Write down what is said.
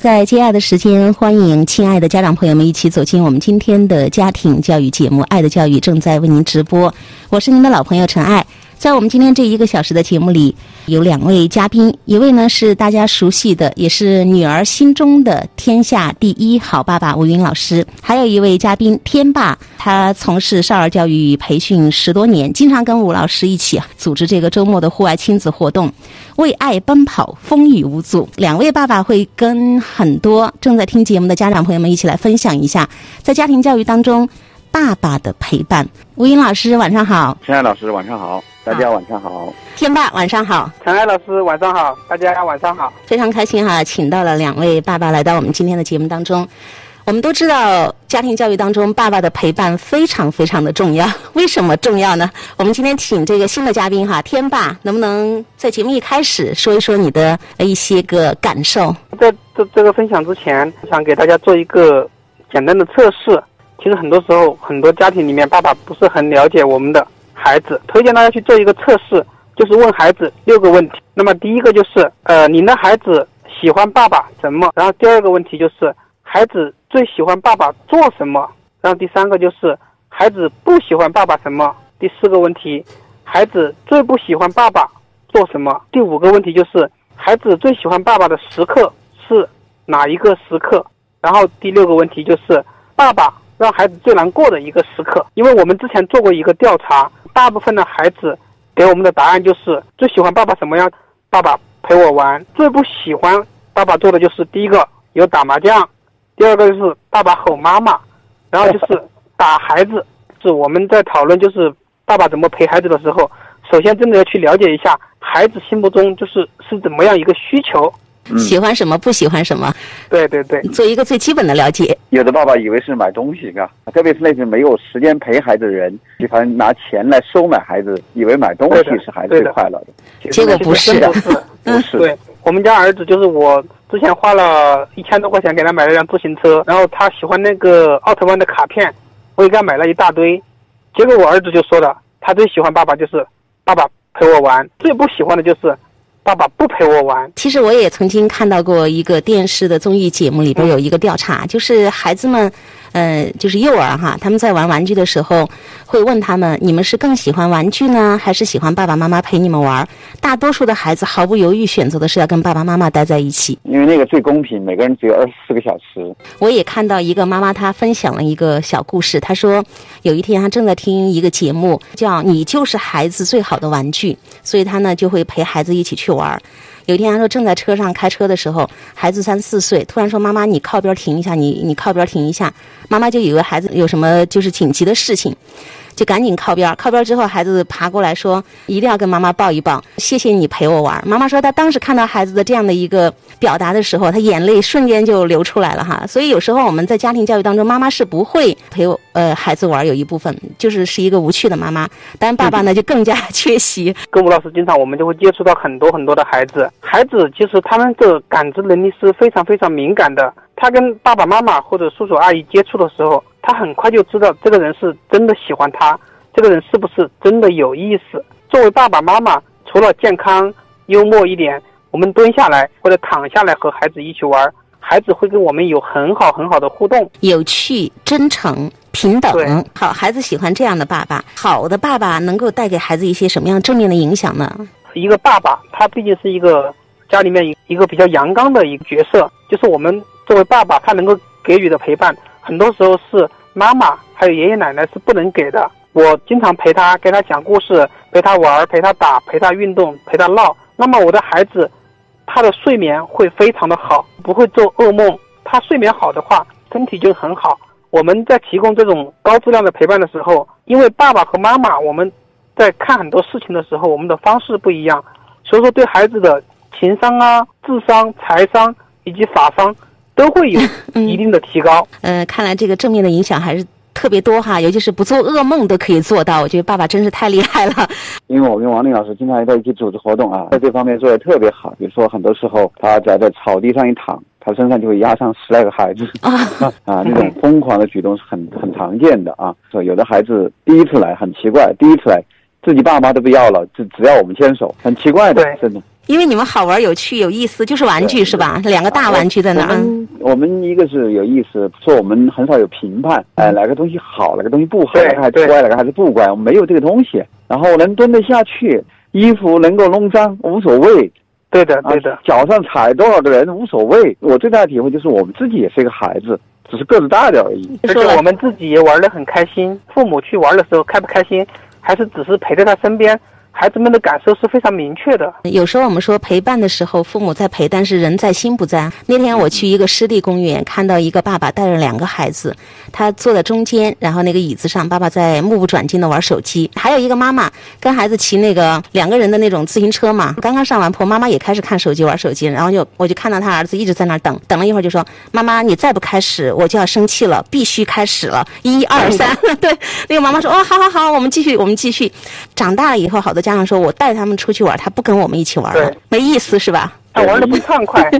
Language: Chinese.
在接下来的时间，欢迎亲爱的家长朋友们一起走进我们今天的家庭教育节目《爱的教育》，正在为您直播。我是您的老朋友陈爱。在我们今天这一个小时的节目里，有两位嘉宾，一位呢是大家熟悉的，也是女儿心中的天下第一好爸爸吴云老师，还有一位嘉宾天霸，他从事少儿教育培训十多年，经常跟吴老师一起组织这个周末的户外亲子活动，为爱奔跑，风雨无阻。两位爸爸会跟很多正在听节目的家长朋友们一起来分享一下，在家庭教育当中爸爸的陪伴。吴云老师，晚上好。陈爱老师，晚上好。大家晚上好，天霸晚上好，陈爱老师晚上好，大家晚上好，非常开心哈，请到了两位爸爸来到我们今天的节目当中。我们都知道，家庭教育当中爸爸的陪伴非常非常的重要。为什么重要呢？我们今天请这个新的嘉宾哈，天霸，能不能在节目一开始说一说你的一些个感受？在这这个分享之前，想给大家做一个简单的测试。其实很多时候，很多家庭里面，爸爸不是很了解我们的。孩子推荐大家去做一个测试，就是问孩子六个问题。那么第一个就是，呃，您的孩子喜欢爸爸什么？然后第二个问题就是，孩子最喜欢爸爸做什么？然后第三个就是，孩子不喜欢爸爸什么？第四个问题，孩子最不喜欢爸爸做什么？第五个问题就是，孩子最喜欢爸爸的时刻是哪一个时刻？然后第六个问题就是，爸爸让孩子最难过的一个时刻。因为我们之前做过一个调查。大部分的孩子给我们的答案就是最喜欢爸爸什么样？爸爸陪我玩。最不喜欢爸爸做的就是第一个有打麻将，第二个就是爸爸吼妈妈，然后就是打孩子。是我们在讨论就是爸爸怎么陪孩子的时候，首先真的要去了解一下孩子心目中就是是怎么样一个需求。喜欢什么，不喜欢什么，对对对，做一个最基本的了解。有的爸爸以为是买东西，啊，特别是那些没有时间陪孩子的人，喜欢拿钱来收买孩子，以为买东西是孩子最快乐的。结果不是的，不是。对我们家儿子，就是我之前花了一千多块钱给他买了辆自行车，然后他喜欢那个奥特曼的卡片，我也给他买了一大堆。结果我儿子就说了，他最喜欢爸爸就是爸爸陪我玩，最不喜欢的就是。爸爸不陪我玩。其实我也曾经看到过一个电视的综艺节目，里边有一个调查，就是孩子们。呃，就是幼儿哈，他们在玩玩具的时候，会问他们：你们是更喜欢玩具呢，还是喜欢爸爸妈妈陪你们玩？大多数的孩子毫不犹豫选择的是要跟爸爸妈妈待在一起，因为那个最公平，每个人只有二十四个小时。我也看到一个妈妈，她分享了一个小故事。她说，有一天她正在听一个节目，叫《你就是孩子最好的玩具》，所以她呢就会陪孩子一起去玩。玩有一天，他说正在车上开车的时候，孩子三四岁，突然说：“妈妈，你靠边停一下，你你靠边停一下。”妈妈就以为孩子有什么就是紧急的事情。就赶紧靠边，靠边之后，孩子爬过来说：“一定要跟妈妈抱一抱，谢谢你陪我玩。”妈妈说，她当时看到孩子的这样的一个表达的时候，她眼泪瞬间就流出来了哈。所以有时候我们在家庭教育当中，妈妈是不会陪呃孩子玩，有一部分就是是一个无趣的妈妈，但爸爸呢就更加缺席。跟吴老师经常我们就会接触到很多很多的孩子，孩子其实他们的感知能力是非常非常敏感的，他跟爸爸妈妈或者叔叔阿姨接触的时候。他很快就知道这个人是真的喜欢他，这个人是不是真的有意思。作为爸爸妈妈，除了健康、幽默一点，我们蹲下来或者躺下来和孩子一起玩，孩子会跟我们有很好很好的互动，有趣、真诚、平等。好，孩子喜欢这样的爸爸。好的爸爸能够带给孩子一些什么样正面的影响呢？一个爸爸，他毕竟是一个家里面一一个比较阳刚的一个角色，就是我们作为爸爸，他能够给予的陪伴，很多时候是。妈妈还有爷爷奶奶是不能给的。我经常陪他，给他讲故事，陪他玩，陪他打，陪他运动，陪他闹。那么我的孩子，他的睡眠会非常的好，不会做噩梦。他睡眠好的话，身体就很好。我们在提供这种高质量的陪伴的时候，因为爸爸和妈妈，我们在看很多事情的时候，我们的方式不一样，所以说对孩子的情商啊、智商、财商以及法商。都会有一定的提高。呃，看来这个正面的影响还是特别多哈，尤其是不做噩梦都可以做到。我觉得爸爸真是太厉害了。因为我跟王丽老师经常在一起组织活动啊，在这方面做的特别好。比如说，很多时候他只要在草地上一躺，他身上就会压上十来个孩子 啊啊！那种疯狂的举动是很很常见的啊。说有的孩子第一次来很奇怪，第一次来自己爸妈都不要了，只只要我们牵手，很奇怪的，真的。因为你们好玩、有趣、有意思，就是玩具是吧？两个大玩具在那。我们我们一个是有意思，说我们很少有评判，哎，哪个东西好，哪个东西不好，哪个孩子乖，哪个还是不乖，我们没有这个东西。然后能蹲得下去，衣服能够弄脏无所谓。对的，对的。脚上踩多少个人无所谓。我最大的体会就是我们自己也是一个孩子，只是个子大点而已。而且我们自己也玩得很开心。父母去玩的时候开不开心，还是只是陪在他身边。孩子们的感受是非常明确的。有时候我们说陪伴的时候，父母在陪，但是人在心不在。那天我去一个湿地公园，看到一个爸爸带着两个孩子，他坐在中间，然后那个椅子上，爸爸在目不转睛的玩手机。还有一个妈妈跟孩子骑那个两个人的那种自行车嘛，刚刚上完坡，妈妈也开始看手机玩手机，然后就我就看到他儿子一直在那儿等，等了一会儿就说：“妈妈，你再不开始，我就要生气了，必须开始了，一二三。”对，那个妈妈说：“哦，好好好，我们继续，我们继续。”长大了以后，好多家长说：“我带他们出去玩，他不跟我们一起玩了，没意思，是吧？”他玩的不畅快，